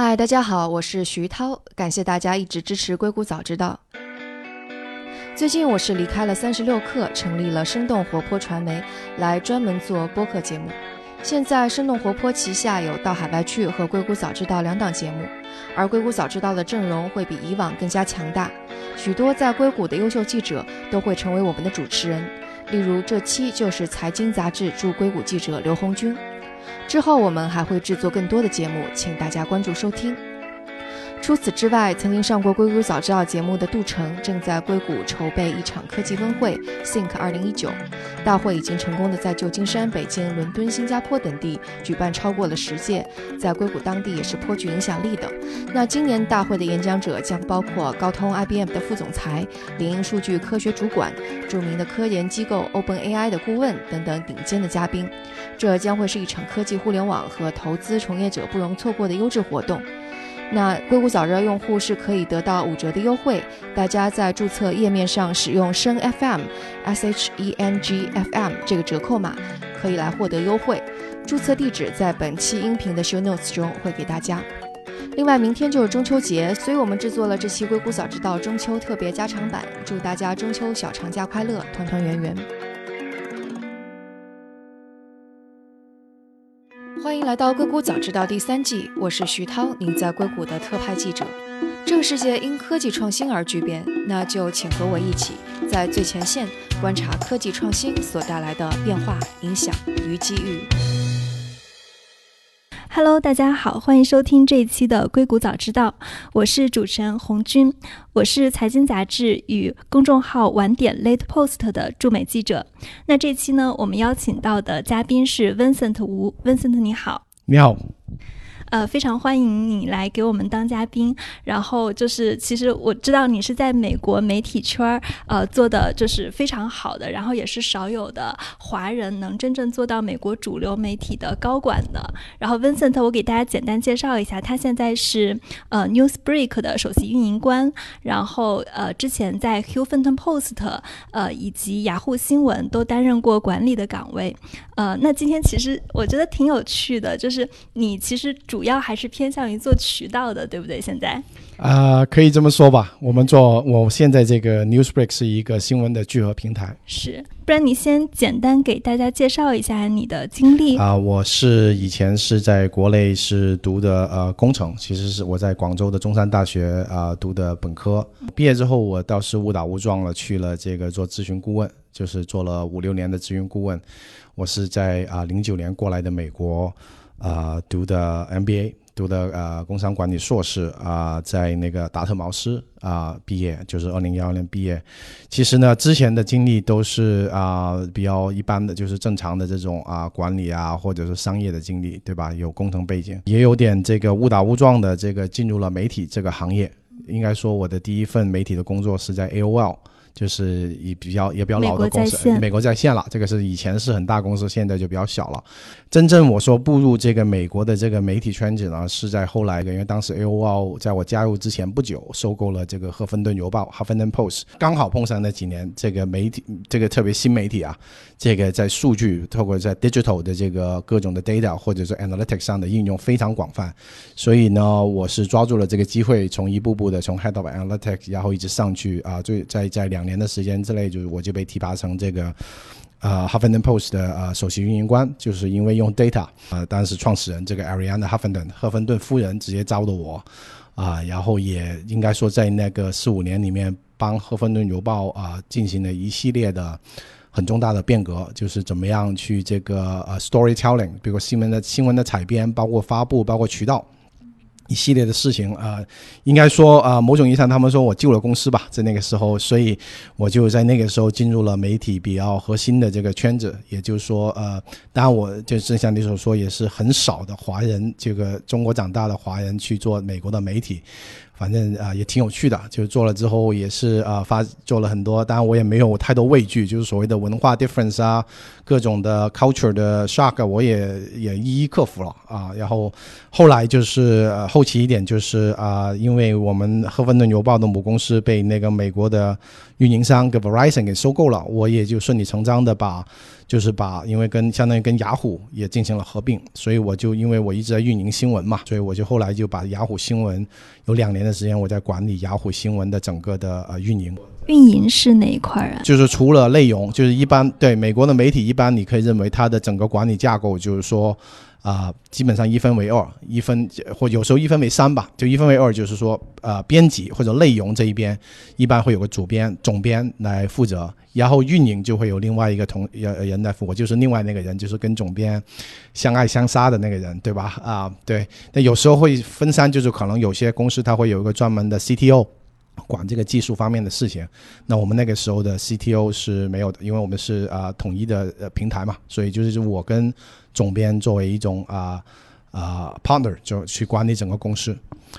嗨，大家好，我是徐涛，感谢大家一直支持硅谷早知道。最近我是离开了三十六氪，成立了生动活泼传媒，来专门做播客节目。现在生动活泼旗下有到海外去和硅谷早知道两档节目，而硅谷早知道的阵容会比以往更加强大，许多在硅谷的优秀记者都会成为我们的主持人。例如这期就是财经杂志驻硅谷记者刘红军。之后我们还会制作更多的节目，请大家关注收听。除此之外，曾经上过《硅谷早知道》节目的杜成正在硅谷筹备一场科技峰会 Think 2019，大会已经成功的在旧金山、北京、伦敦、新加坡等地举办超过了十届，在硅谷当地也是颇具影响力的。那今年大会的演讲者将包括高通、IBM 的副总裁、领英数据科学主管、著名的科研机构 OpenAI 的顾问等等顶尖的嘉宾，这将会是一场科技互联网和投资从业者不容错过的优质活动。那硅谷早知道用户是可以得到五折的优惠，大家在注册页面上使用声 FM S H E N G F M 这个折扣码，可以来获得优惠。注册地址在本期音频的 show notes 中会给大家。另外，明天就是中秋节，所以我们制作了这期硅谷早知道中秋特别加长版，祝大家中秋小长假快乐，团团圆圆。来到硅谷早知道第三季，我是徐涛，您在硅谷的特派记者。这个世界因科技创新而巨变，那就请和我一起在最前线观察科技创新所带来的变化、影响与机遇。Hello，大家好，欢迎收听这一期的硅谷早知道，我是主持人红军，我是财经杂志与公众号晚点 Late Post 的驻美记者。那这期呢，我们邀请到的嘉宾是 Vincent 吴，Vincent 你好，你好。呃，非常欢迎你来给我们当嘉宾。然后就是，其实我知道你是在美国媒体圈儿，呃，做的就是非常好的，然后也是少有的华人能真正做到美国主流媒体的高管的。然后 Vincent，我给大家简单介绍一下，他现在是呃 Newsbreak 的首席运营官，然后呃之前在 Huffington Post 呃以及雅虎新闻都担任过管理的岗位。呃，那今天其实我觉得挺有趣的，就是你其实主主要还是偏向于做渠道的，对不对？现在啊，可以这么说吧。我们做，我现在这个 Newsbreak 是一个新闻的聚合平台。是，不然你先简单给大家介绍一下你的经历啊。我是以前是在国内是读的呃工程，其实是我在广州的中山大学啊读的本科。毕业之后，我倒是误打误撞了去了这个做咨询顾问，就是做了五六年的咨询顾问。我是在啊零九年过来的美国。啊，读的 MBA，读的呃工商管理硕士啊，在那个达特茅斯啊毕业，就是二零幺二年毕业。其实呢，之前的经历都是啊比较一般的，就是正常的这种啊管理啊，或者是商业的经历，对吧？有工程背景，也有点这个误打误撞的这个进入了媒体这个行业。应该说，我的第一份媒体的工作是在 AOL。就是以比较也比较老的公司，美国在线了。这个是以前是很大公司，现在就比较小了。真正我说步入这个美国的这个媒体圈子呢，是在后来的，因为当时 AOL 在我加入之前不久收购了这个赫芬顿邮报 （Huffington Post），刚好碰上那几年这个媒体，这个特别新媒体啊，这个在数据，透过在 digital 的这个各种的 data 或者是 analytics 上的应用非常广泛。所以呢，我是抓住了这个机会，从一步步的从 head of analytics，然后一直上去啊，最在在两。年的时间之内，就是我就被提拔成这个啊，Huffington Post 的啊首席运营官，就是因为用 data 啊，当时创始人这个 Ariana Huffington 赫芬顿夫人直接招的我啊，然后也应该说在那个四五年里面，帮赫芬顿邮报啊进行了一系列的很重大的变革，就是怎么样去这个呃 storytelling，比如新闻的新闻的采编，包括发布，包括渠道。一系列的事情啊，应该说啊，某种意义上，他们说我救了公司吧，在那个时候，所以我就在那个时候进入了媒体比较核心的这个圈子。也就是说，呃，当然，我就正像你所说，也是很少的华人，这个中国长大的华人去做美国的媒体。反正啊也挺有趣的，就是做了之后也是啊发做了很多，当然我也没有太多畏惧，就是所谓的文化 difference 啊，各种的 culture 的 shock 我也也一一克服了啊。然后后来就是后。后期一点就是啊、因为我们赫芬顿邮报的母公司被那个美国的运营商跟 Verizon 给收购了，我也就顺理成章的把，就是把，因为跟相当于跟雅虎也进行了合并，所以我就因为我一直在运营新闻嘛，所以我就后来就把雅虎新闻有两年的时间我在管理雅虎新闻的整个的呃运营。运营是哪一块儿啊？就是除了内容，就是一般对美国的媒体，一般你可以认为它的整个管理架构就是说，啊、基本上一分为二，一分或有时候一分为三吧，就一分为二，就是说，呃，编辑或者内容这一边一般会有个主编、总编来负责，然后运营就会有另外一个同呃人来负责，就是另外那个人，就是跟总编相爱相杀的那个人，对吧？啊、对，那有时候会分散，就是可能有些公司它会有一个专门的 CTO。管这个技术方面的事情，那我们那个时候的 CTO 是没有的，因为我们是啊、统一的呃平台嘛，所以就是我跟总编作为一种啊啊、partner 就去管理整个公司，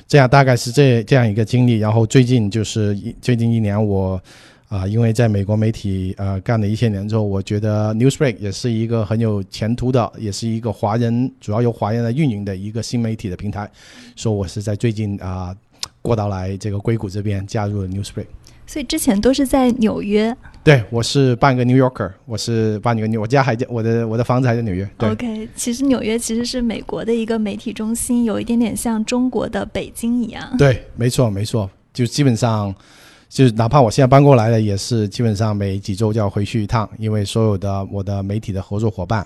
这样大概是这这样一个经历。然后最近就是一最近一年我啊、因为在美国媒体呃干了一些年之后，我觉得 Newsbreak 也是一个很有前途的，也是一个华人主要由华人来运营的一个新媒体的平台，所以我是在最近啊。过到来这个硅谷这边加入了 Newsbreak。所以之前都是在纽约。对，我是半个 New Yorker，我是半个纽，我家还在我的我的房子还在纽约。对 OK，其实纽约其实是美国的一个媒体中心，有一点点像中国的北京一样。对，没错没错，就基本上就是哪怕我现在搬过来了，也是基本上每几周就要回去一趟，因为所有的我的媒体的合作伙伴。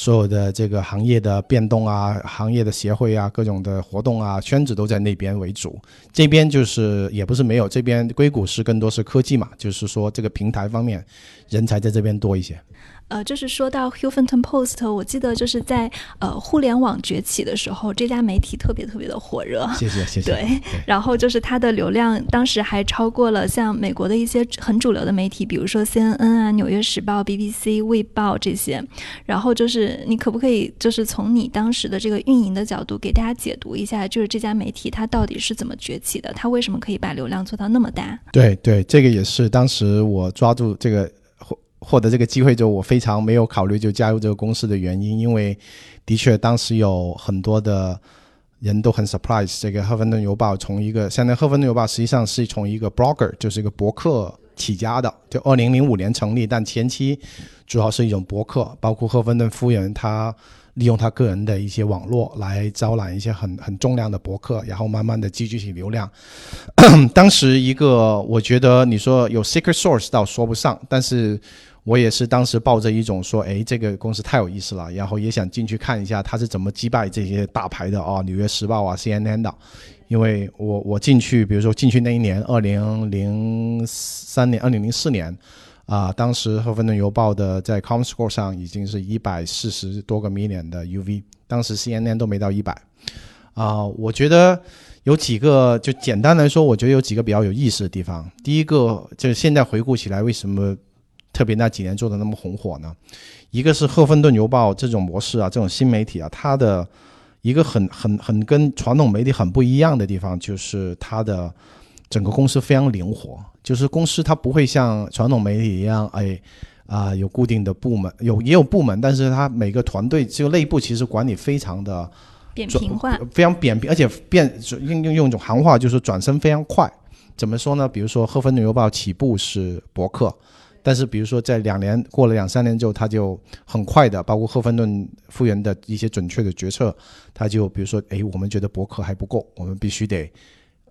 所有的这个行业的变动啊，行业的协会啊，各种的活动啊，圈子都在那边为主。这边就是也不是没有，这边硅谷是更多是科技嘛，就是说这个平台方面人才在这边多一些。呃，就是说到 Huffington Post，我记得就是在呃互联网崛起的时候，这家媒体特别特别的火热。谢谢谢谢。对，然后就是它的流量当时还超过了像美国的一些很主流的媒体，比如说 CNN 啊、纽约时报、BBC、卫报这些。然后就是你可不可以就是从你当时的这个运营的角度给大家解读一下，就是这家媒体它到底是怎么崛起的？它为什么可以把流量做到那么大？对对，这个也是当时我抓住这个获得这个机会之后，我非常没有考虑就加入这个公司的原因，因为的确当时有很多的人都很 surprise 这个赫芬顿邮报从一个现在赫芬顿邮报实际上是从一个 blogger 就是一个博客起家的，就二零零五年成立，但前期主要是一种博客，包括赫芬顿夫人她。利用他个人的一些网络来招揽一些很很重量的博客，然后慢慢的积聚起流量。当时一个，我觉得你说有 secret source 倒说不上，但是我也是当时抱着一种说，哎，这个公司太有意思了，然后也想进去看一下他是怎么击败这些大牌的啊，纽约时报啊、CNN 的。因为我我进去，比如说进去那一年，二零零三年、二零零四年。啊，当时赫芬顿邮报的在 ComScore 上已经是一百四十多个 million 的 UV，当时 CNN 都没到一百。啊，我觉得有几个，就简单来说，我觉得有几个比较有意思的地方。第一个就是现在回顾起来，为什么特别那几年做的那么红火呢？一个是赫芬顿邮报这种模式啊，这种新媒体啊，它的一个很很很跟传统媒体很不一样的地方，就是它的整个公司非常灵活。就是公司它不会像传统媒体一样，哎，啊、有固定的部门，有也有部门，但是它每个团队就内部其实管理非常的扁平化，非常扁平，而且变用用用一种行话就是转身非常快。怎么说呢？比如说《赫芬顿邮报》起步是博客，但是比如说在两年过了两三年之后，他就很快的，包括赫芬顿复原的一些准确的决策，他就比如说，哎，我们觉得博客还不够，我们必须得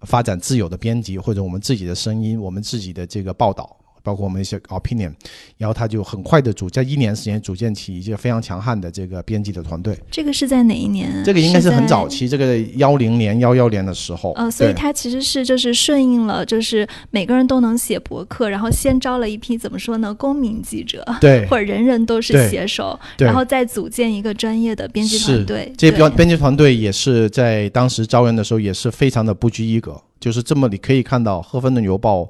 发展自有的编辑或者我们自己的声音，我们自己的这个报道。包括我们一些 opinion，然后他就很快的组，在一年时间组建起一个非常强悍的这个编辑的团队。这个是在哪一年？这个应该是很早。期，这个幺零年、幺幺年的时候。呃，所以对它其实是就是顺应了，就是每个人都能写博客，然后先招了一批怎么说呢，公民记者，对 或者人人都是写手，然后再组建一个专业的编辑团队。这对编编辑团队也是在当时招人的时候也是非常的不拘一格，就是这么你可以看到《赫芬顿邮报》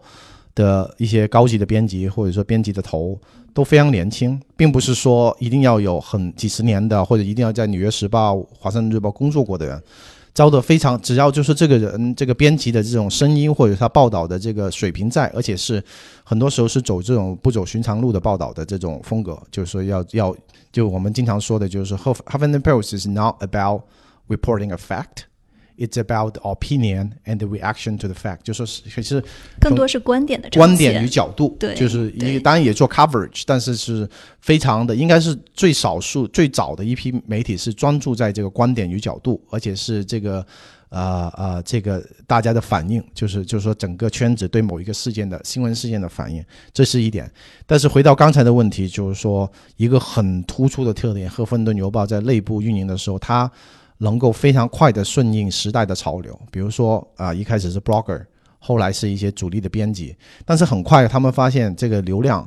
的一些高级的编辑或者说编辑的头都非常年轻，并不是说一定要有很几十年的或者一定要在《纽约时报》《华盛顿日报》工作过的人。招的非常，只要就是这个人这个编辑的这种声音或者他报道的这个水平在，而且是很多时候是走这种不走寻常路的报道的这种风格，就是说要要就我们经常说的就是 Huff- Huffington Post is not about reporting a fact, It's about the opinion and the reaction to the fact，就说是其实更多是观点的观点与角度，对就是对一当然也做 coverage，但是是非常的，应该是最少数最早的一批媒体是专注在这个观点与角度，而且是这个呃呃这个大家的反应，就是就是说整个圈子对某一个事件的新闻事件的反应，这是一点。但是回到刚才的问题，就是说一个很突出的特点，《赫芬顿邮报》在内部运营的时候，它能够非常快的顺应时代的潮流，比如说啊、一开始是 blogger，后来是一些主力的编辑，但是很快他们发现这个流量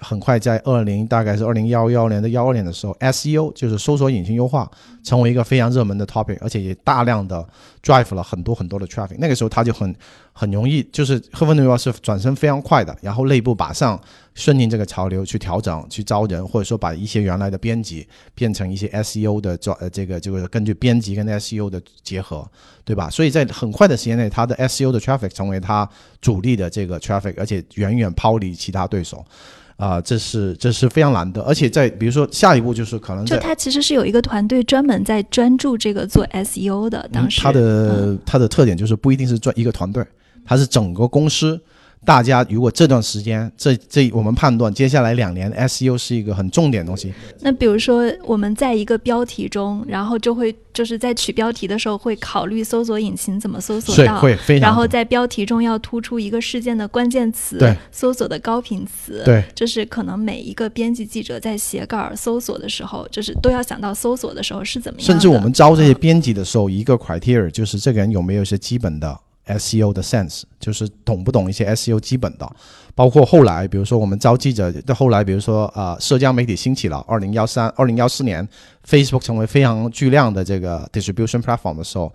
很快在二零大概是二零幺幺年的幺二年的时候，SEO 就是搜索引擎优化成为一个非常热门的 topic，而且也大量的 drive 了很多很多的 traffic。那个时候他就很很容易，就是赫芬顿邮报是转身非常快的，然后内部马上顺应这个潮流去调整、去招人，或者说把一些原来的编辑变成一些 SEO 的做呃这个就是根据编辑跟 SEO 的结合，对吧？所以在很快的时间内，它的 SEO 的 traffic 成为它主力的这个 traffic，而且远远抛离其他对手。啊、这是这是非常难的，而且在比如说下一步就是可能就他其实是有一个团队专门在专注这个做 SEO 的，当时、嗯、它的、嗯它的特点就是不一定是专一个团队，他是整个公司。大家如果这段时间，这这我们判断接下来两年 SEO 是一个很重点的东西，那比如说我们在一个标题中，然后就会就是在取标题的时候会考虑搜索引擎怎么搜索到，会非常然后在标题中要突出一个事件的关键词，对。搜索的高频词，对。就是可能每一个编辑记者在写稿搜索的时候，就是都要想到搜索的时候是怎么样。甚至我们招这些嗯编辑的时候，一个 criteria 就是这个人有没有一些基本的 SEO 的 sense，就是懂不懂一些 SEO 基本的。包括后来，比如说我们招记者，到后来比如说啊、呃社交媒体兴起了，二零幺三、二零幺四年，Facebook 成为非常巨量的这个 distribution platform 的时候，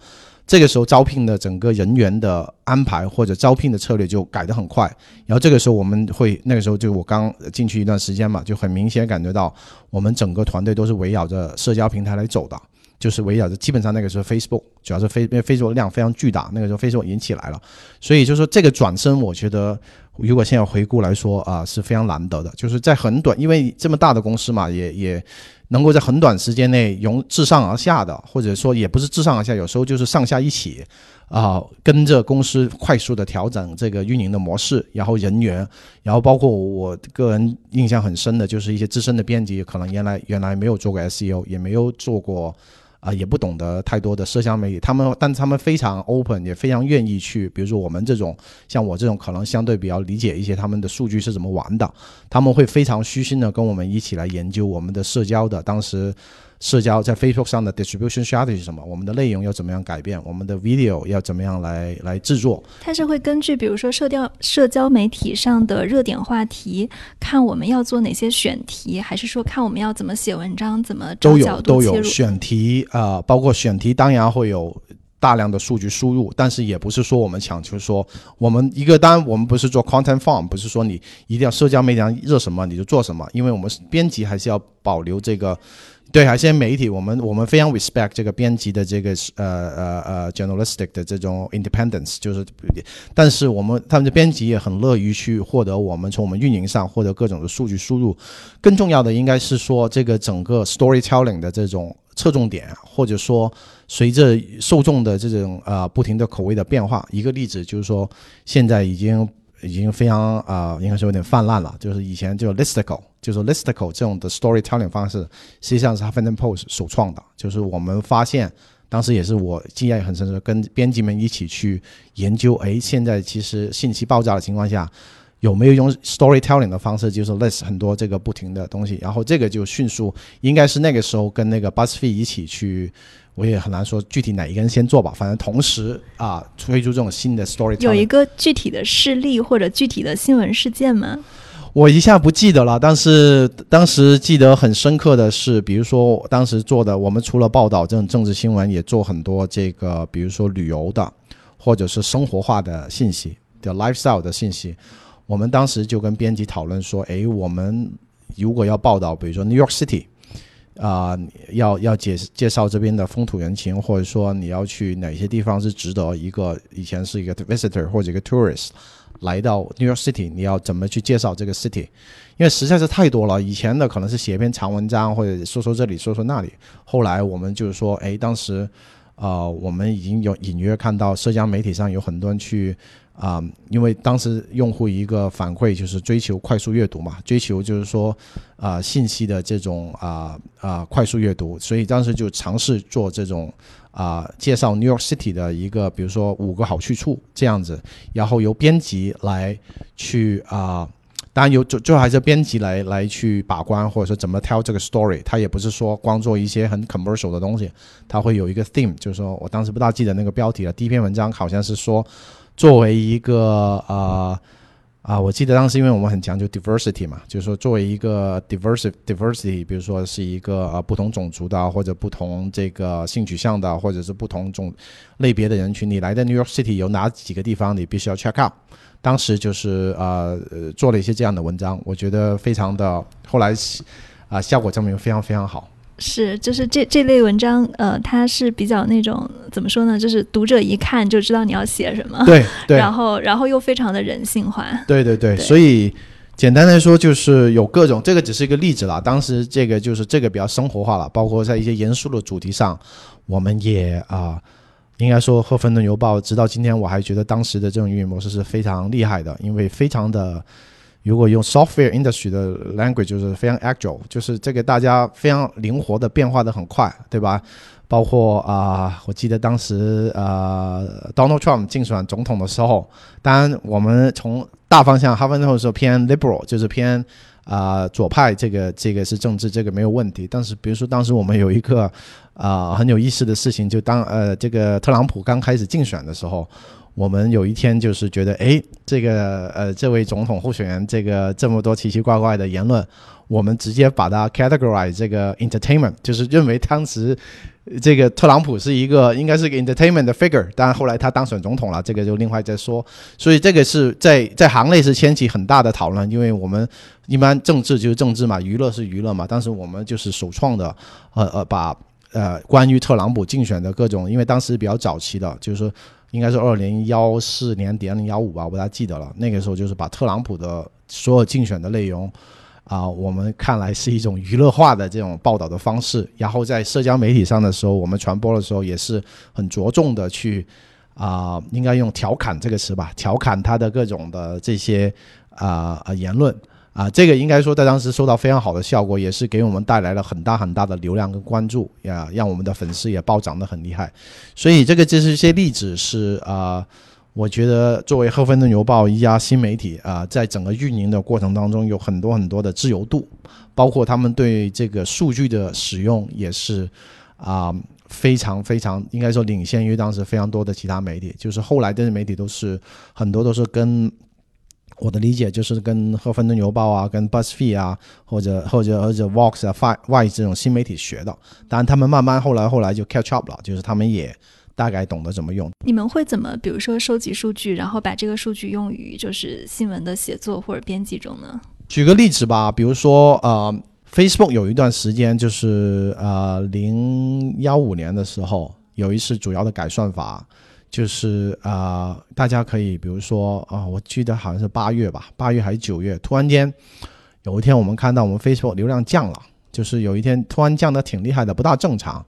这个时候招聘的整个人员的安排或者招聘的策略就改得很快。然后这个时候我们会，那个时候就我刚进去一段时间嘛，就很明显感觉到我们整个团队都是围绕着社交平台来走的。就是围绕着，基本上那个时候 Facebook 主要是 Face，因为 Facebook 量非常巨大，那个时候 Facebook 已经起来了，所以就说这个转身，我觉得如果现在回顾来说啊、是非常难得的，就是在很短，因为这么大的公司嘛，也也能够在很短时间内由自上而下的，或者说也不是自上而下，有时候就是上下一起啊、跟着公司快速的调整这个运营的模式，然后人员，然后包括我个人印象很深的就是一些资深的编辑，可能原来原来没有做过 SEO，也没有做过。啊、也不懂得太多的社交媒体，他们，但他们非常 open，也非常愿意去，比如说我们这种，像我这种，可能相对比较理解一些他们的数据是怎么玩的，他们会非常虚心的跟我们一起来研究我们的社交的当时社交在 Facebook 上的 distribution strategy 是什么，我们的内容要怎么样改变，我们的 video 要怎么样来来制作，它是会根据比如说社交社交媒体上的热点话题，看我们要做哪些选题，还是说看我们要怎么写文章，怎么找都有角都？有选题啊、呃包括选题当然会有大量的数据输入，但是也不是说我们强求说我们一个单我们不是做 content farm，不是说你一定要社交媒体上热什么你就做什么，因为我们编辑还是要保留这个。对，还有些媒体，我们我们非常 respect 这个编辑的这个呃呃呃 journalistic 的这种 independence，就是，但是我们他们的编辑也很乐于去获得我们从我们运营上获得各种的数据输入，更重要的应该是说这个整个 storytelling 的这种侧重点，或者说随着受众的这种呃不停的口味的变化，一个例子就是说现在已经已经非常啊、应该说有点泛滥了，就是以前就 listicle，就是 listicle 这种的 storytelling 方式，实际上是 Huffington Post 首创的，就是我们发现。当时也是我经验很深，跟编辑们一起去研究，哎，现在其实信息爆炸的情况下，有没有用 storytelling 的方式，就是 list 很多这个不停的东西，然后这个就迅速，应该是那个时候跟那个 BuzzFeed 一起去，我也很难说具体哪一个人先做吧，反正同时啊推出这种新的 storytelling。有一个具体的事例或者具体的新闻事件吗？我一下不记得了，但是当时记得很深刻的是，比如说当时做的，我们除了报道这种政治新闻，也做很多这个，比如说旅游的，或者是生活化的信息的 lifestyle 的信息。我们当时就跟编辑讨论说，诶，我们如果要报道，比如说 New York City，啊、要要介介绍这边的风土人情，或者说你要去哪些地方是值得一个以前是一个 visitor 或者一个 tourist 来到 New York City，你要怎么去介绍这个 city？因为实在是太多了，以前的可能是写一篇长文章或者说说这里说说那里，后来我们就是说，哎，当时呃，我们已经有隐约看到社交媒体上有很多人去啊、因为当时用户一个反馈就是追求快速阅读嘛，追求就是说啊、信息的这种啊啊、快速阅读，所以当时就尝试做这种啊、介绍 New York City 的一个，比如说五个好去处这样子，然后由编辑来去啊。当然有最最后还是编辑来来去把关，或者说怎么 tell 这个 story，他也不是说光做一些很 commercial 的东西，他会有一个 theme，就是说我当时不大记得那个标题了。第一篇文章好像是说，作为一个呃啊、我记得当时因为我们很强调 diversity 嘛，就是说作为一个 diversity diversity，比如说是一个呃不同种族的，或者不同这个性取向的，或者是不同种类别的人群，你来的 New York City 有哪几个地方你必须要 check out？当时就是呃呃做了一些这样的文章，我觉得非常的，后来啊、效果证明非常非常好。是，就是这这类文章，呃，它是比较那种怎么说呢？就是读者一看就知道你要写什么，对对然后然后又非常的人性化。对对对，对所以简单来说就是有各种，这个只是一个例子啦。当时这个就是这个比较生活化了，包括在一些严肃的主题上，我们也啊、应该说《赫芬顿邮报》直到今天我还觉得当时的这种运营模式是非常厉害的，因为非常的。如果用 software industry 的 language，就是非常 agile，就是这个大家非常灵活的变化的很快，对吧？包括啊、我记得当时呃，Donald Trump 竞选总统的时候，当然我们从大方向，哈芬顿是偏 liberal，就是偏啊、左派，这个这个是政治，这个没有问题。但是比如说当时我们有一个啊、很有意思的事情，就当呃这个特朗普刚开始竞选的时候。我们有一天就是觉得，哎，这个呃，这位总统候选人这个这么多奇奇怪怪的言论，我们直接把它 categorize 这个 entertainment，就是认为当时这个特朗普是一个应该是个 entertainment 的 figure，当然后来他当选总统了，这个就另外再说。所以这个是在在行内是掀起很大的讨论，因为我们一般政治就是政治嘛，娱乐是娱乐嘛，但是我们就是首创的，呃呃，把呃关于特朗普竞选的各种，因为当时比较早期的，就是说。应该是二零幺四年底、二零幺五吧，我不大记得了。那个时候就是把特朗普的所有竞选的内容，啊、我们看来是一种娱乐化的这种报道的方式。然后在社交媒体上的时候，我们传播的时候也是很着重的去啊、应该用调侃这个词吧，调侃他的各种的这些啊啊、言论。啊，这个应该说在当时收到非常好的效果，也是给我们带来了很大很大的流量跟关注呀，让我们的粉丝也暴涨得很厉害。所以这个这是一些例子是啊、我觉得作为赫芬顿邮报一家新媒体啊、在整个运营的过程当中有很多很多的自由度，包括他们对这个数据的使用也是啊、非常非常应该说领先于当时非常多的其他媒体，就是后来这些媒体都是很多都是跟。我的理解就是跟赫芬顿邮报啊、跟 BuzzFeed 啊，或者或者或者 Vox 啊、Fi Y 这种新媒体学的，当然他们慢慢后来后来就 catch up 了，就是他们也大概懂得怎么用。你们会怎么，比如说收集数据，然后把这个数据用于就是新闻的写作或者编辑中呢？举个例子吧，比如说呃，Facebook 有一段时间就是呃零幺五年的时候有一次主要的改算法，就是呃大家可以比如说啊、我记得好像是八月吧，八月还是九月，突然间有一天我们看到我们 Facebook 流量降了，就是有一天突然降的挺厉害的，不大正常。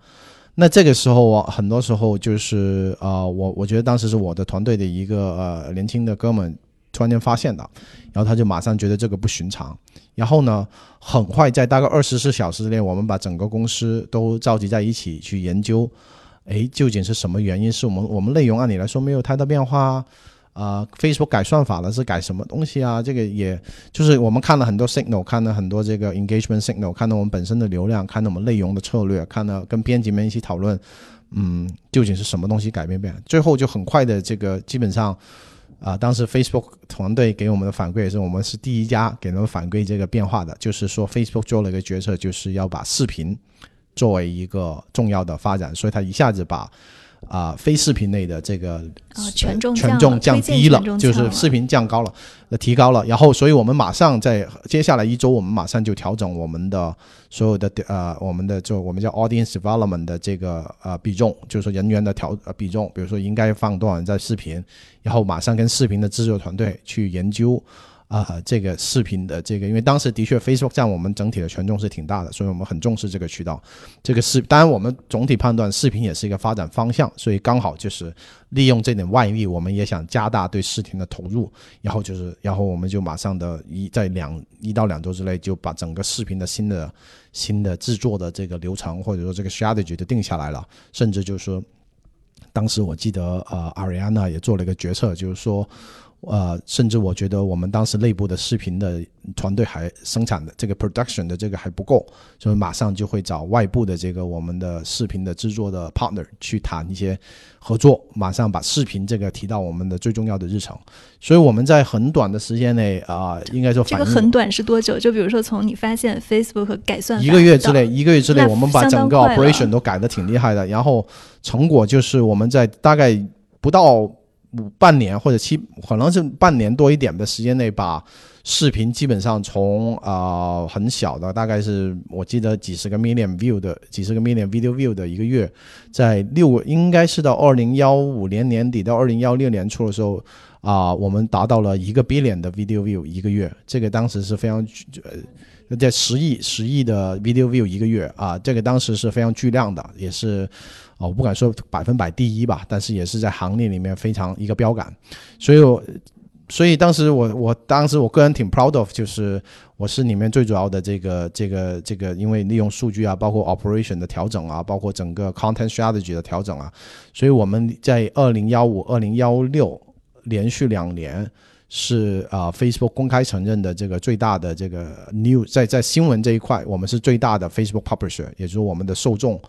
那这个时候我很多时候就是呃，我我觉得当时是我的团队的一个呃年轻的哥们突然间发现的，然后他就马上觉得这个不寻常，然后呢，很快在大概二十四小时之内，我们把整个公司都召集在一起去研究，诶，究竟是什么原因？是我们我们内容按理来说没有太大变化啊。啊、f a c e b o o k 改算法了，是改什么东西啊？这个也就是我们看了很多 signal，看了很多这个 engagement signal，看到我们本身的流量，看到我们内容的策略，看到跟编辑们一起讨论，嗯，究竟是什么东西改变变？最后就很快的这个基本上，啊、当时 Facebook 团队给我们的反馈也是，我们是第一家给他们反馈这个变化的，就是说 Facebook 做了一个决策，就是要把视频作为一个重要的发展，所以他一下子把啊、非视频类的这个啊、权重权重降低了就是视频降高了，呃，提高了。然后，所以我们马上在接下来一周，我们马上就调整我们的所有的呃，我们的就我们叫 audience development 的这个呃比重，就是说人员的调呃比重，比如说应该放多少人在视频，然后马上跟视频的制作团队去研究。啊，这个视频的这个，因为当时的确 Facebook 占我们整体的权重是挺大的，所以我们很重视这个渠道。这个视，当然我们总体判断视频也是一个发展方向，所以刚好就是利用这点外力，我们也想加大对视频的投入。然后就是，然后我们就马上的一在两一到两周之内就把整个视频的新的新的制作的这个流程或者说这个 strategy 就定下来了，甚至就是说，当时我记得呃，Ariana 也做了一个决策，就是说。呃，甚至我觉得我们当时内部的视频的团队还生产的这个 production 的这个还不够，所以马上就会找外部的这个我们的视频的制作的 partner 去谈一些合作，马上把视频这个提到我们的最重要的日程。所以我们在很短的时间内啊，应该说这个很短是多久？就比如说从你发现 Facebook 改算一个月之内，一个月之内，我们把整个 operation 都改的挺厉害的，然后成果就是我们在大概不到。五半年或者七，可能是半年多一点的时间内，把视频基本上从啊很小的，大概是我记得几十个 million view 的，几十个 million video view 的一个月，在六应该是到二零幺五年年底到二零幺六年初的时候啊，我们达到了一个 billion 的 video view 一个月，这个当时是非常呃在十亿十亿的 video view 一个月啊，这个当时是非常巨量的，也是。我不敢说百分百第一吧，但是也是在行业里面非常一个标杆，所以，我所以当时我我当时我个人挺 proud of，就是我是里面最主要的这个这个这个，因为利用数据啊，包括 operation 的调整啊，包括整个 content strategy 的调整啊，所以我们在二零幺五、二零幺六连续两年是啊 Facebook 公开承认的这个最大的这个 new 在在新闻这一块，我们是最大的 Facebook publisher，也就是我们的受众。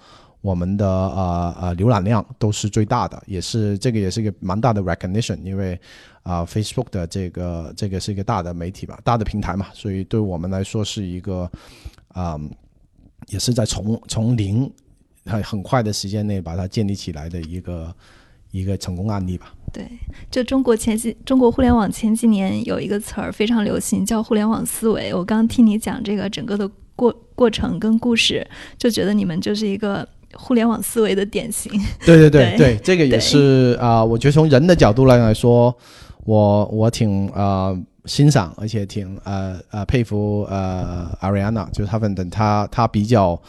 我们的呃呃浏览量都是最大的，也是这个也是一个蛮大的 recognition，因为啊 Facebook 的这个这个是一个大的媒体嘛，大的平台嘛，所以对我们来说是一个啊，也是在从从零很很快的时间内把它建立起来的一个一个成功案例吧。对，就中国前几中国互联网前几年有一个词儿非常流行，叫互联网思维。我刚听你讲这个整个的过过程跟故事，就觉得你们就是一个。互联网思维的典型，对对对对，这个也是啊，我觉得从人的角度来来说，我我挺呃欣赏，而且挺呃呃佩服呃 Ariana，就是他们等他他比较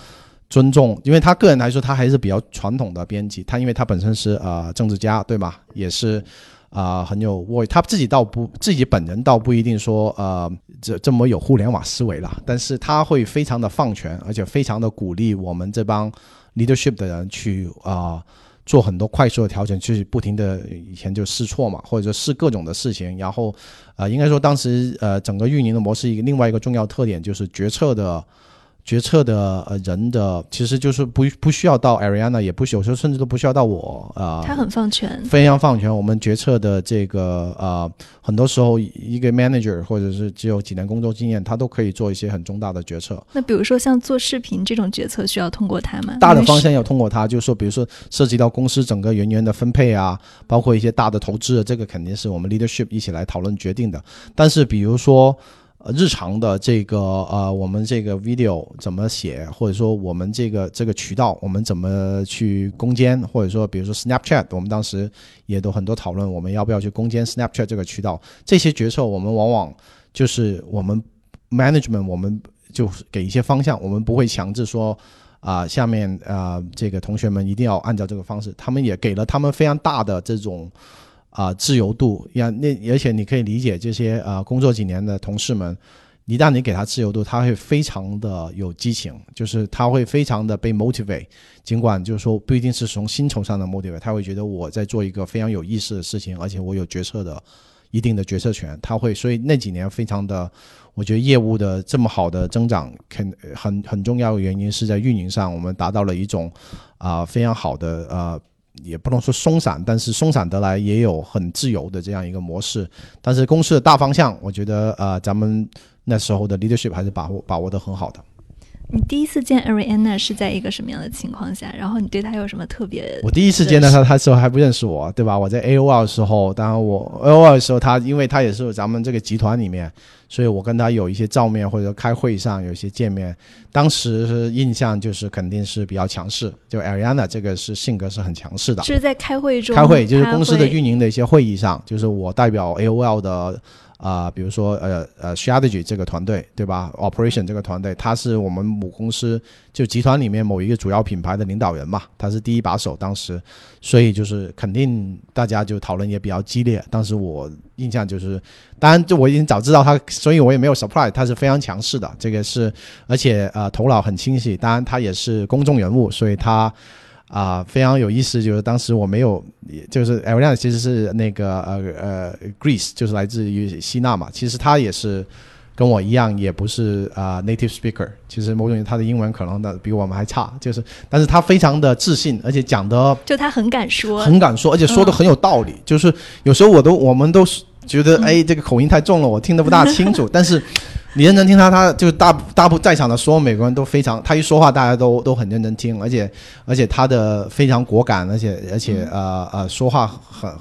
尊重，因为他个人来说，他还是比较传统的编辑，他因为他本身是呃政治家，对吧？也是啊很有我他自己倒不自己本人倒不一定说呃这这么有互联网思维了，但是他会非常的放权，而且非常的鼓励我们这帮。Leadership 的人去啊做很多快速的调整，去不停的以前就试错嘛，或者说试各种的事情，然后啊应该说当时呃整个运营的模式一个另外一个重要特点就是决策的。决策的呃人的其实就是不不需要到 Ariana，也不有时候甚至都不需要到我啊。他很放权，非常放权。我们决策的这个呃，很多时候一个 manager 或者是只有几年工作经验，他都可以做一些很重大的决策。那比如说像做视频这种决策，需要通过他吗？大的方向要通过他，就是说，比如说涉及到公司整个人员的分配啊，包括一些大的投资，这个肯定是我们 leadership 一起来讨论决定的。但是比如说。日常的这个呃，我们这个 video 怎么写，或者说我们这个这个渠道，我们怎么去攻坚，或者说比如说 Snapchat，我们当时也都很多讨论，我们要不要去攻坚 Snapchat 这个渠道？这些决策我们往往就是我们 management，我们就给一些方向，我们不会强制说啊，下面啊这个同学们一定要按照这个方式，他们也给了他们非常大的这种。啊，自由度呀，那而且你可以理解这些啊，工作几年的同事们，一旦你给他自由度，他会非常的有激情，就是他会非常的被 motivate，尽管就是说不一定是从薪酬上的 motivate，他会觉得我在做一个非常有意思的事情，而且我有决策的一定的决策权，他会，所以那几年非常的，我觉得业务的这么好的增长，肯很很重要的原因是在运营上，我们达到了一种啊非常好的呃。也不能说松散，但是松散得来也有很自由的这样一个模式。但是公司的大方向，我觉得呃，咱们那时候的 leadership 还是把握把握的很好的。你第一次见 Ariana 是在一个什么样的情况下？然后你对她有什么特别？我第一次见到她，她时候还不认识我，对吧？我在 AOL 的时候，当然我 AOL 的时候，她因为她也是咱们这个集团里面。所以我跟她有一些照面，或者开会上有一些见面，当时印象就是肯定是比较强势。就 Ariana 这个是性格是很强势的。是在开会中？开会就是公司的运营的一些会议上，就是我代表 AOL 的啊、比如说呃呃 strategy 这个团队，对吧？operation 这个团队，他是我们母公司就集团里面某一个主要品牌的领导人嘛，他是第一把手，当时，所以就是肯定大家就讨论也比较激烈。当时我印象就是，当然就我已经早知道他，所以我也没有 surprise，他是非常强势的，这个是而且呃头脑很清晰，当然他也是公众人物，所以他。啊、非常有意思，就是当时我没有，也就是 a r i a n 其实是那个呃呃 Greece，就是来自于希腊嘛，其实他也是跟我一样，也不是啊、native speaker，其实某种意义他的英文可能的比我们还差，就是，但是他非常的自信，而且讲的就他很敢说，很敢说，而且说的很有道理。就是有时候我都我们都是觉得，哎，这个口音太重了，我听得不大清楚。但是你认真听他，他就大大部在场的所有美国人都非常，他一说话大家都都很认真听，而且而且他的非常果敢，而且而且呃呃说话很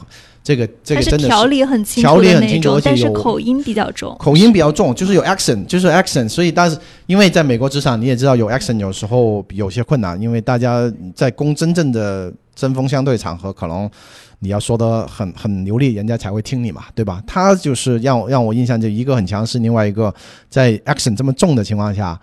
这个这个真的条理很清条理楚的那种很清楚而，且但是口音比较重。口音比较重，就是有 accent，就是 accent，所以但是因为在美国职场你也知道有 accent 有时候有些困难，因为大家在公真正的针锋相对场合，可能你要说的很很流利，人家才会听你嘛，对吧？他就是让我让我印象就一个很强势，另外一个在 action 这么重的情况下。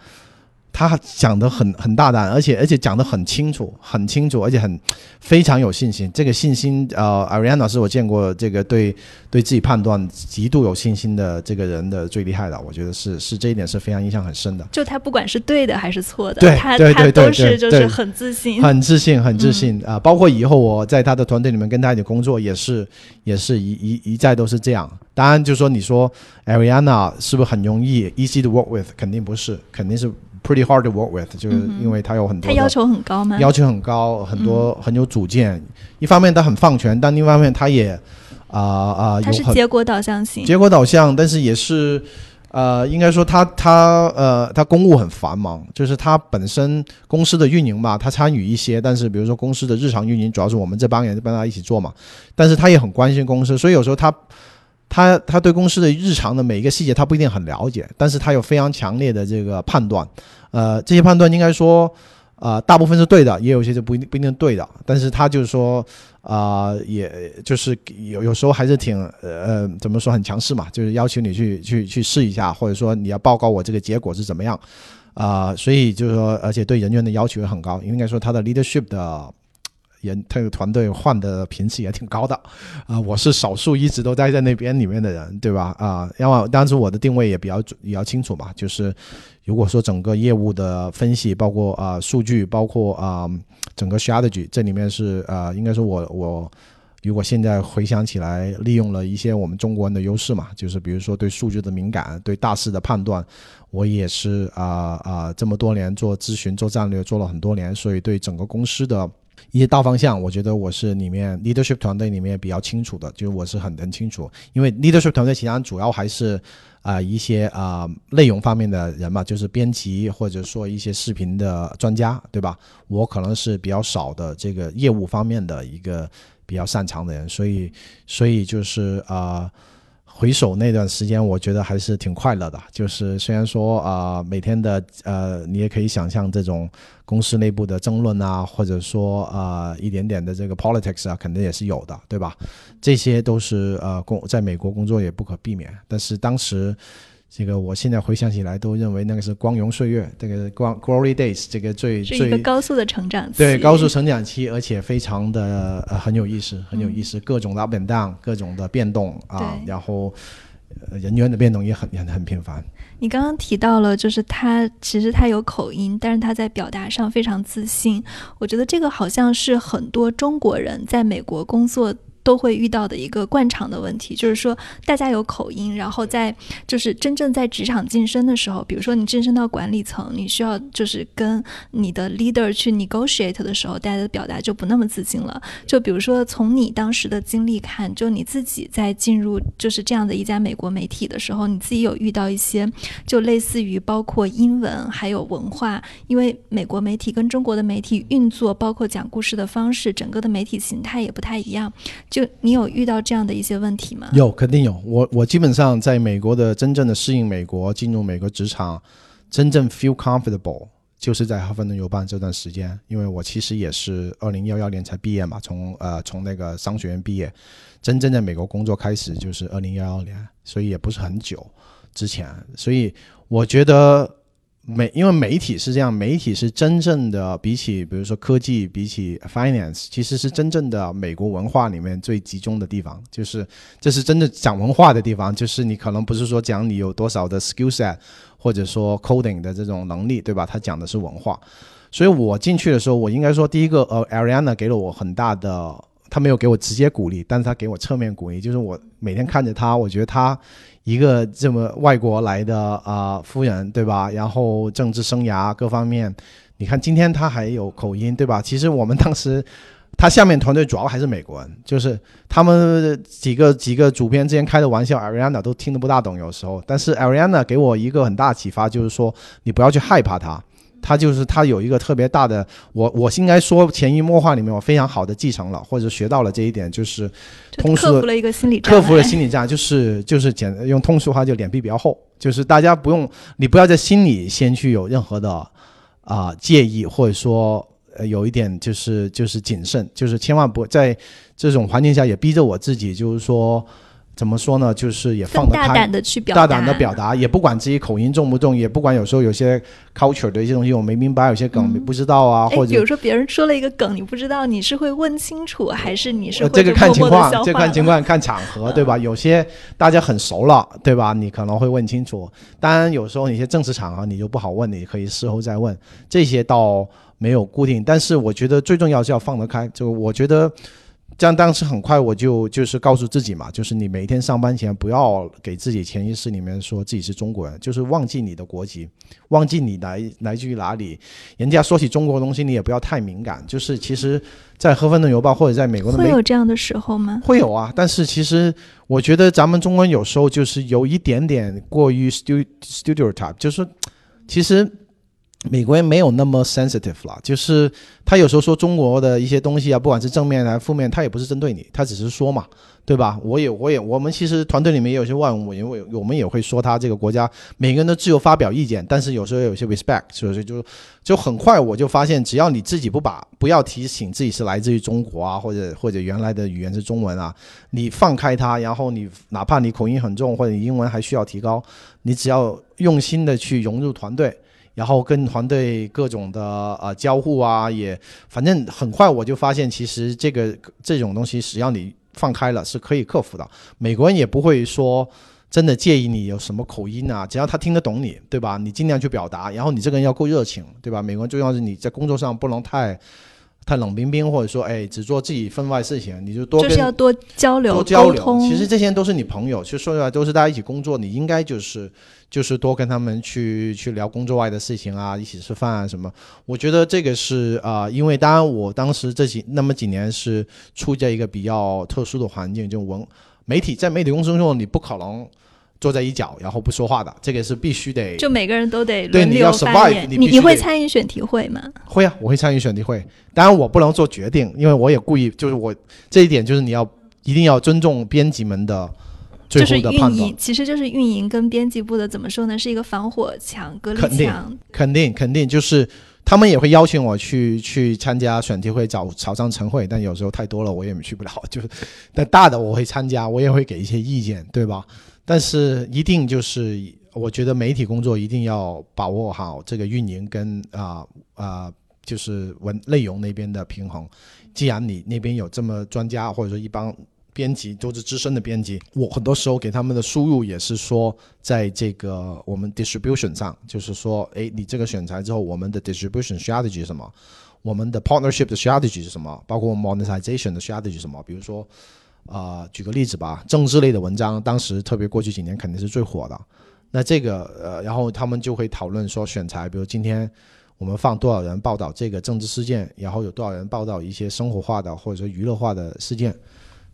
他讲的很很大胆，而且而且讲的很清楚，很清楚，而且很非常有信心。这个信心，呃，Ariana 是我见过这个对对自己判断极度有信心的这个人的最厉害的，我觉得是是这一点是非常印象很深的。就他不管是对的还是错的，对他对对对他都是对对就是很自信。很自信，很自信啊、包括以后我在他的团队里面跟他一起工作，也是也是一一一再都是这样。当然，就说你说 Ariana 是不是很容易 easy to work with？肯定不是，肯定是 pretty hard to work with，就是因为他有很多的他要求很高吗？要求很高，很多、很有主见。一方面他很放权，但另一方面他也啊啊、他是结果导向型。结果导向，但是也是，呃，应该说他他呃他公务很繁忙，就是他本身公司的运营吧，他参与一些，但是比如说公司的日常运营主要是我们这帮人帮他一起做嘛，但是他也很关心公司，所以有时候他。他他对公司的日常的每一个细节他不一定很了解，但是他有非常强烈的这个判断，呃，这些判断应该说，呃，大部分是对的，也有些是不一定不一定对的，但是他就是说，啊、也就是有有时候还是挺呃怎么说很强势嘛，就是要求你去去去试一下，或者说你要报告我这个结果是怎么样，啊、所以就是说，而且对人员的要求也很高，应该说他的 leadership 的。人，他的团队换的频次也挺高的，啊、我是少数一直都待在那边里面的人，对吧？啊、因为当时我的定位也比较准比较清楚嘛，就是如果说整个业务的分析，包括啊、数据，包括啊、整个 strategy，这里面是啊、应该说我我如果现在回想起来，利用了一些我们中国人的优势嘛，就是比如说对数据的敏感，对大势的判断，我也是啊啊、这么多年做咨询、做战略做了很多年，所以对整个公司的一些大方向，我觉得我是里面 leadership 团队里面比较清楚的，就是我是很很清楚，因为 leadership 团队其实主要还是啊、一些啊、内容方面的人嘛，就是编辑或者说一些视频的专家，对吧？我可能是比较少的这个业务方面的一个比较擅长的人，所以所以就是啊。回首那段时间，我觉得还是挺快乐的。就是虽然说啊、每天的呃，你也可以想象这种公司内部的争论啊，或者说啊、一点点的这个 politics 啊，肯定也是有的，对吧？这些都是呃工在美国工作也不可避免。但是当时这个我现在回想起来，都认为那个是光荣岁月，这个光 glory days，这个最是一个最高速的成长期。对高速成长期，而且非常的呃很有意思，很有意思，各种的 up and down，各种的变动啊，然后。呃人员的变动也很很很频繁，你刚刚提到了，就是他其实他有口音，但是他在表达上非常自信。我觉得这个好像是很多中国人在美国工作。都会遇到的一个惯常的问题，就是说大家有口音，然后在就是真正在职场晋升的时候，比如说你晋升到管理层，你需要就是跟你的 leader 去 negotiate 的时候，大家的表达就不那么自信了。就比如说从你当时的经历看，就你自己在进入就是这样的一家美国媒体的时候，你自己有遇到一些就类似于包括英文还有文化，因为美国媒体跟中国的媒体运作，包括讲故事的方式，整个的媒体形态也不太一样。就你有遇到这样的一些问题吗？有肯定有。我我基本上在美国的真正的适应美国，进入美国职场，真正 feel comfortable，就是在哈佛顿邮报这段时间，因为我其实也是二零幺幺年才毕业嘛，从呃从那个商学院毕业，真正在美国工作开始就是二零幺幺年，所以也不是很久之前，所以我觉得媒因为媒体是这样，媒体是真正的比起比如说科技，比起 finance，其实是真正的美国文化里面最集中的地方，就是这是真的讲文化的地方，就是你可能不是说讲你有多少的 skill set。或者说 coding 的这种能力，对吧？他讲的是文化，所以我进去的时候，我应该说第一个，呃，Ariana 给了我很大的，他没有给我直接鼓励，但是他给我侧面鼓励，就是我每天看着他，我觉得他一个这么外国来的啊夫人，对吧？然后政治生涯各方面，你看今天他还有口音，对吧？其实我们当时。他下面团队主要还是美国人，就是他们几个几个主编之间开的玩笑，Ariana 都听得不大懂，有时候。但是 Ariana 给我一个很大启发，就是说你不要去害怕他，他就是他有一个特别大的，我我应该说潜移默化里面我非常好的继承了或者学到了这一点，就是通克服了一个心理克服了心理障碍，就是就是简用通俗话就脸皮比较厚，就是大家不用你不要在心里先去有任何的啊介意或者说。呃，有一点就是就是谨慎，就是千万不在这种环境下也逼着我自己，就是说怎么说呢？就是也放得开，大胆的去表达，大胆的表达，也不管自己口音重不重，也不管有时候有些 culture 的一些东西我没明白，有些梗你不知道啊，或者比如说别人说了一个梗你不知道，你是会问清楚，还是你是这个看情况，这看情况看场合，对吧？有些大家很熟了，对吧？你可能会问清楚，当然有时候一些正式场合你就不好问，你可以事后再问，这些倒。没有固定，但是我觉得最重要是要放得开。就我觉得，这样当时很快我就就是告诉自己嘛，就是你每天上班前不要给自己潜意识里面说自己是中国人，就是忘记你的国籍，忘记你来来自于哪里。人家说起中国的东西，你也不要太敏感。就是其实，在《赫芬顿邮报》或者在美国的会有这样的时候吗？会有啊，但是其实我觉得咱们中国人有时候就是有一点点过于 stu studio type，就是其实。美国人没有那么 sensitive 了，就是他有时候说中国的一些东西啊，不管是正面还是负面，他也不是针对你，他只是说嘛，对吧？我也我也我们其实团队里面也有些外文，因为我们也会说他这个国家每个人都自由发表意见，但是有时候有些 respect，所以就就很快我就发现，只要你自己不把不要提醒自己是来自于中国啊，或者或者原来的语言是中文啊，你放开它，然后你哪怕你口音很重或者你英文还需要提高，你只要用心的去融入团队。然后跟团队各种的呃交互啊，也反正很快我就发现，其实这个这种东西只要你放开了是可以克服的。美国人也不会说真的介意你有什么口音啊，只要他听得懂你，对吧？你尽量去表达，然后你这个人要够热情，对吧？美国人重要是你在工作上不能太。太冷冰冰，或者说，哎，只做自己分外事情，你就多就是要多交流、多交流。其实这些人都是你朋友，其实说出来都是大家一起工作，你应该就是就是多跟他们去去聊工作外的事情啊，一起吃饭啊什么。我觉得这个是啊，因为当然我当时这几那么几年是处在一个比较特殊的环境，就文媒体在媒体公司中，你不可能。坐在一角，然后不说话的，这个是必须得。就每个人都得对你要 survive，你你会参与选题会吗？会啊，我会参与选题会。当然我不能做决定，因为我也故意就是我这一点就是你要一定要尊重编辑们的最后的判断。其实就是运营跟编辑部的怎么说呢？是一个防火墙、隔离墙。肯定肯定就是他们也会邀请我去去参加选题会、找草上晨会，但有时候太多了我也去不了。就是但大的我会参加，我也会给一些意见，对吧？但是一定就是，我觉得媒体工作一定要把握好这个运营跟啊啊，就是文内容那边的平衡。既然你那边有这么专家或者说一帮编辑都是资深的编辑，我很多时候给他们的输入也是说，在这个我们 distribution 上，就是说，哎，你这个选材之后，我们的 distribution strategy 是什么？我们的 partnership 的 strategy 是什么？包括 monetization 的 strategy 是什么？比如说。啊，举个例子吧，政治类的文章，当时特别过去几年肯定是最火的。那这个呃，然后他们就会讨论说选材，比如今天我们放多少人报道这个政治事件，然后有多少人报道一些生活化的或者说娱乐化的事件。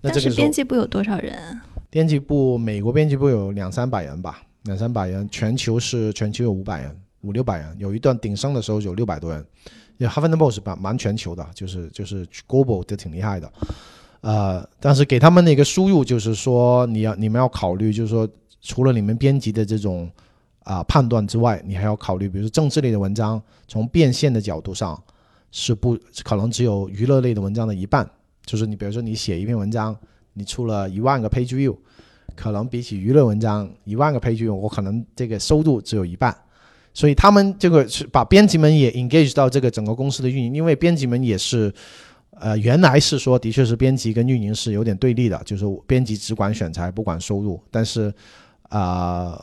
那这个编辑部有多少人？编辑部美国编辑部有两三百人吧，两三百人。全球是全球有五百人，五六百人。有一段鼎盛的时候有六百多人。也 h a v e n Boss 蛮蛮全球的，就是就是 Global 都挺厉害的。呃，但是给他们那个输入就是说，你要你们要考虑，就是说，除了你们编辑的这种啊、判断之外，你还要考虑，比如说政治类的文章，从变现的角度上是不可能只有娱乐类的文章的一半。就是你比如说你写一篇文章，你出了一万个 page view，可能比起娱乐文章一万个 page view，我可能这个收入只有一半。所以他们这个是把编辑们也 engage 到这个整个公司的运营，因为编辑们也是，呃，原来是说的确是编辑跟运营是有点对立的，就是编辑只管选材不管收入，但是啊、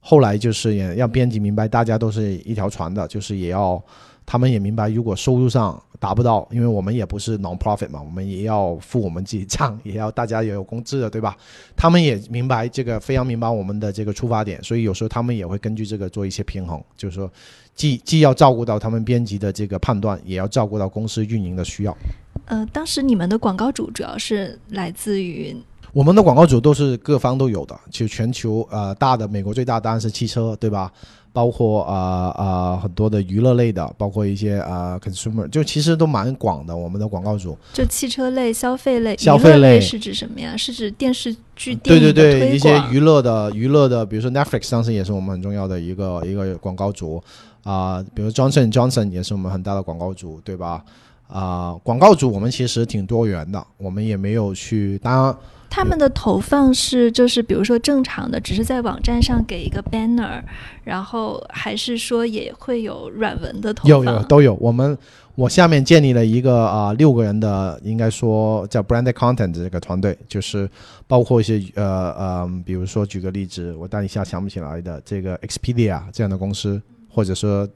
后来就是也让编辑明白大家都是一条船的，就是也要他们也明白，如果收入上达不到，因为我们也不是 non profit 嘛，我们也要付我们自己账，也要大家也有工资的，对吧？他们也明白这个，非常明白我们的这个出发点，所以有时候他们也会根据这个做一些平衡，就是说既既要照顾到他们编辑的这个判断，也要照顾到公司运营的需要。呃，当时你们的广告主主要是来自于我们的广告主都是各方都有的，就全球呃大的，美国最大当然是汽车，对吧？包括啊啊、很多的娱乐类的，包括一些啊、consumer，就其实都蛮广的。我们的广告主，就汽车类、消费类、消费类类是指什么呀？是指电视剧、对对电影的对，一些娱乐的娱乐的，比如说 Netflix 当时也是我们很重要的一个 一个广告主啊、比如 Johnson Johnson 也是我们很大的广告主，对吧？啊、广告主我们其实挺多元的，我们也没有去，当然他们的投放是就是比如说正常的，只是在网站上给一个 banner，然后还是说也会有软文的投？有有都有。我们我下面建立了一个啊、六个人的，应该说叫 branded content 这个团队，就是包括一些呃呃，比如说举个例子，我当一下想不起来的这个 Expedia 这样的公司，或者说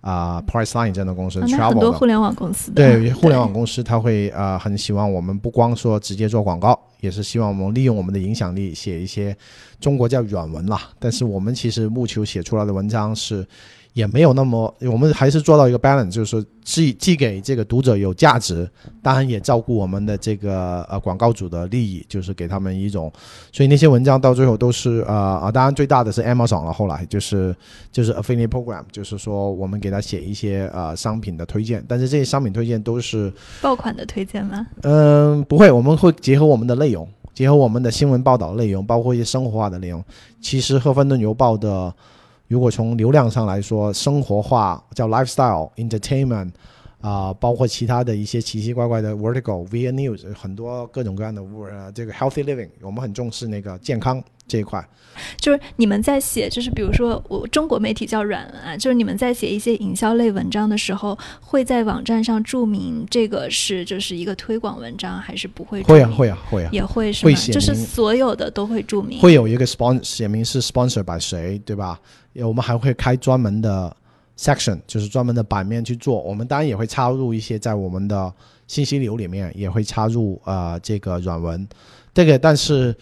啊、Priceline 这样的公司、啊那 Travel 很多互联网公司对互联网公司，他会啊、呃很希望我们不光说直接做广告，也是希望我们利用我们的影响力写一些中国叫软文啦。但是我们其实务求写出来的文章是也没有那么，我们还是做到一个 balance，就是说既既给这个读者有价值，当然也照顾我们的这个呃广告主的利益，就是给他们一种，所以那些文章到最后都是呃啊，当然最大的是 Amazon 了，后来就是就是 affiliate program，就是说我们给他写一些呃商品的推荐，但是这些商品推荐都是爆款的推荐吗？嗯、不会，我们会结合我们的内容，结合我们的新闻报道内容，包括一些生活化的内容。其实《赫芬顿邮报》的，如果从流量上来说，生活化叫 lifestyle entertainment 啊、包括其他的一些奇奇怪怪的 vertical via news，很多各种各样的呃这个 healthy living，我们很重视那个健康这一块。就是你们在写，就是比如说我中国媒体叫软文啊，就是你们在写一些营销类文章的时候，会在网站上注明这个是就是一个推广文章，还是不会？会啊会啊会啊，也会是吗？会写就是所有的都会注明。会有一个 sponsor 写明是 sponsor by 谁，对吧？我们还会开专门的 section，就是专门的版面去做。我们当然也会插入一些在我们的信息流里面，也会插入呃这个软文，这个但是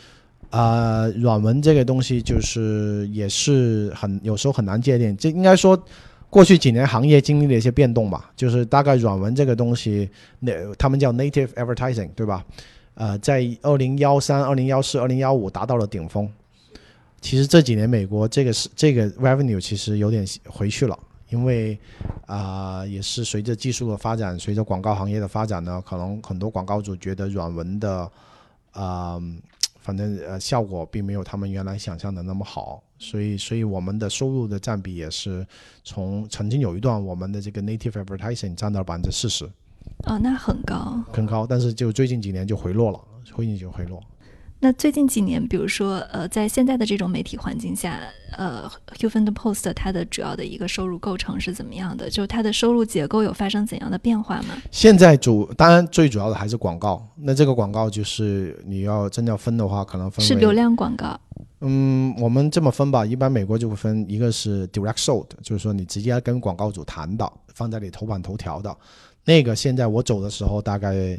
呃软文这个东西就是也是很有时候很难界定，这应该说。过去几年行业经历了一些变动吧，就是大概软文这个东西，那他们叫 native advertising，对吧？呃，在二零幺三、二零幺四、二零幺五达到了顶峰。其实这几年美国这个是这个 revenue 其实有点回去了，因为啊、也是随着技术的发展，随着广告行业的发展呢，可能很多广告主觉得软文的啊、反正呃效果并没有他们原来想象的那么好，所以所以我们的收入的占比也是从曾经有一段我们的这个 native advertising 占到了百分之四十，哦，那很高。很高，但是就最近几年就回落了，最近就回落。那最近几年，比如说，呃，在现在的这种媒体环境下，呃，Huffington Post 它的主要的一个收入构成是怎么样的？就它的收入结构有发生怎样的变化吗？现在主当然最主要的还是广告，那这个广告就是你要真要分的话，可能分是流量广告。嗯，我们这么分吧，一般美国就会分一个是 direct sold，就是说你直接跟广告主谈的，放在你头版头条的。那个现在我走的时候大概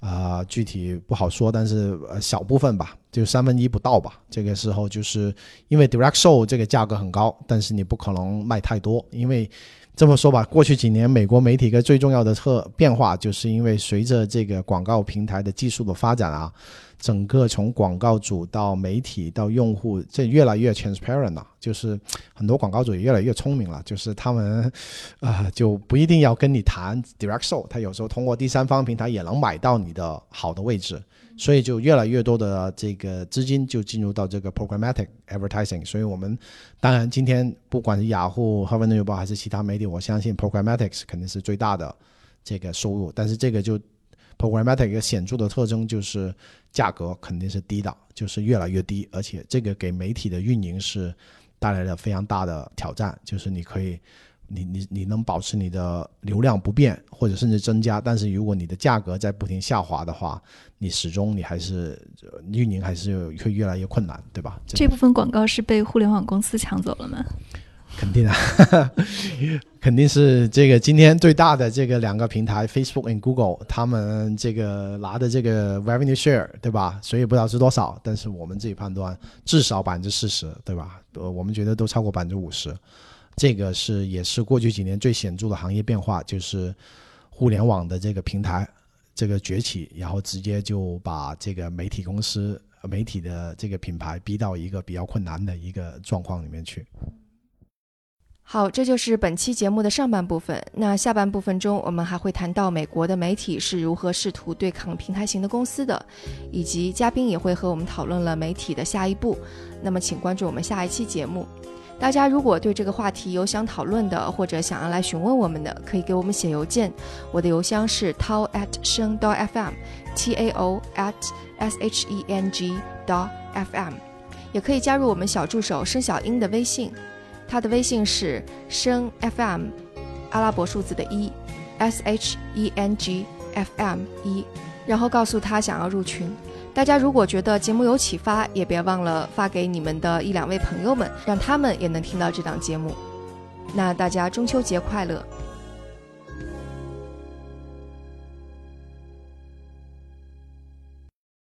啊、具体不好说，但是呃小部分吧，就三分一不到吧。这个时候就是因为 direct show 这个价格很高，但是你不可能卖太多，因为这么说吧，过去几年美国媒体一个最重要的特变化，就是因为随着这个广告平台的技术的发展啊，整个从广告主到媒体到用户，这越来越 transparent 了。就是很多广告主也越来越聪明了，就是他们啊、就不一定要跟你谈 direct sell，他有时候通过第三方平台也能买到你的好的位置，所以就越来越多的这个资金就进入到这个 programmatic advertising。所以我们当然今天不管是雅虎、哈佛日报还是其他媒体，我相信 programmatic 肯定是最大的这个收入，但是这个就 programmatic 一个显著的特征就是价格肯定是低的，就是越来越低，而且这个给媒体的运营是带来了非常大的挑战，就是你可以。你你你能保持你的流量不变，或者甚至增加，但是如果你的价格在不停下滑的话，你始终你还是呃运营还是会越来越困难，对吧？这部分广告是被互联网公司抢走了吗？肯定啊，肯定是这个今天最大的这个两个平台 Facebook and Google，他们这个拿的这个 revenue share，对吧？所以不知道是多少，但是我们自己判断至少百分之四十，对吧？呃，我们觉得都超过百分之五十，这个是也是过去几年最显著的行业变化，就是互联网的这个平台这个崛起，然后直接就把这个媒体公司、媒体的这个品牌逼到一个比较困难的一个状况里面去。好，这就是本期节目的上半部分。那下半部分中，我们还会谈到美国的媒体是如何试图对抗平台型的公司的，以及嘉宾也会和我们讨论了媒体的下一步。那么，请关注我们下一期节目。大家如果对这个话题有想讨论的，或者想要来询问我们的，可以给我们写邮件。我的邮箱是 tao at 声 dot fm，t a o at s h e n g dot fm。也可以加入我们小助手申小英的微信。他的微信是声 FM，阿拉伯数字的一，S H E N G F M 一，然后告诉他想要入群。大家如果觉得节目有启发，也别忘了发给你们的一两位朋友们，让他们也能听到这档节目。那大家中秋节快乐！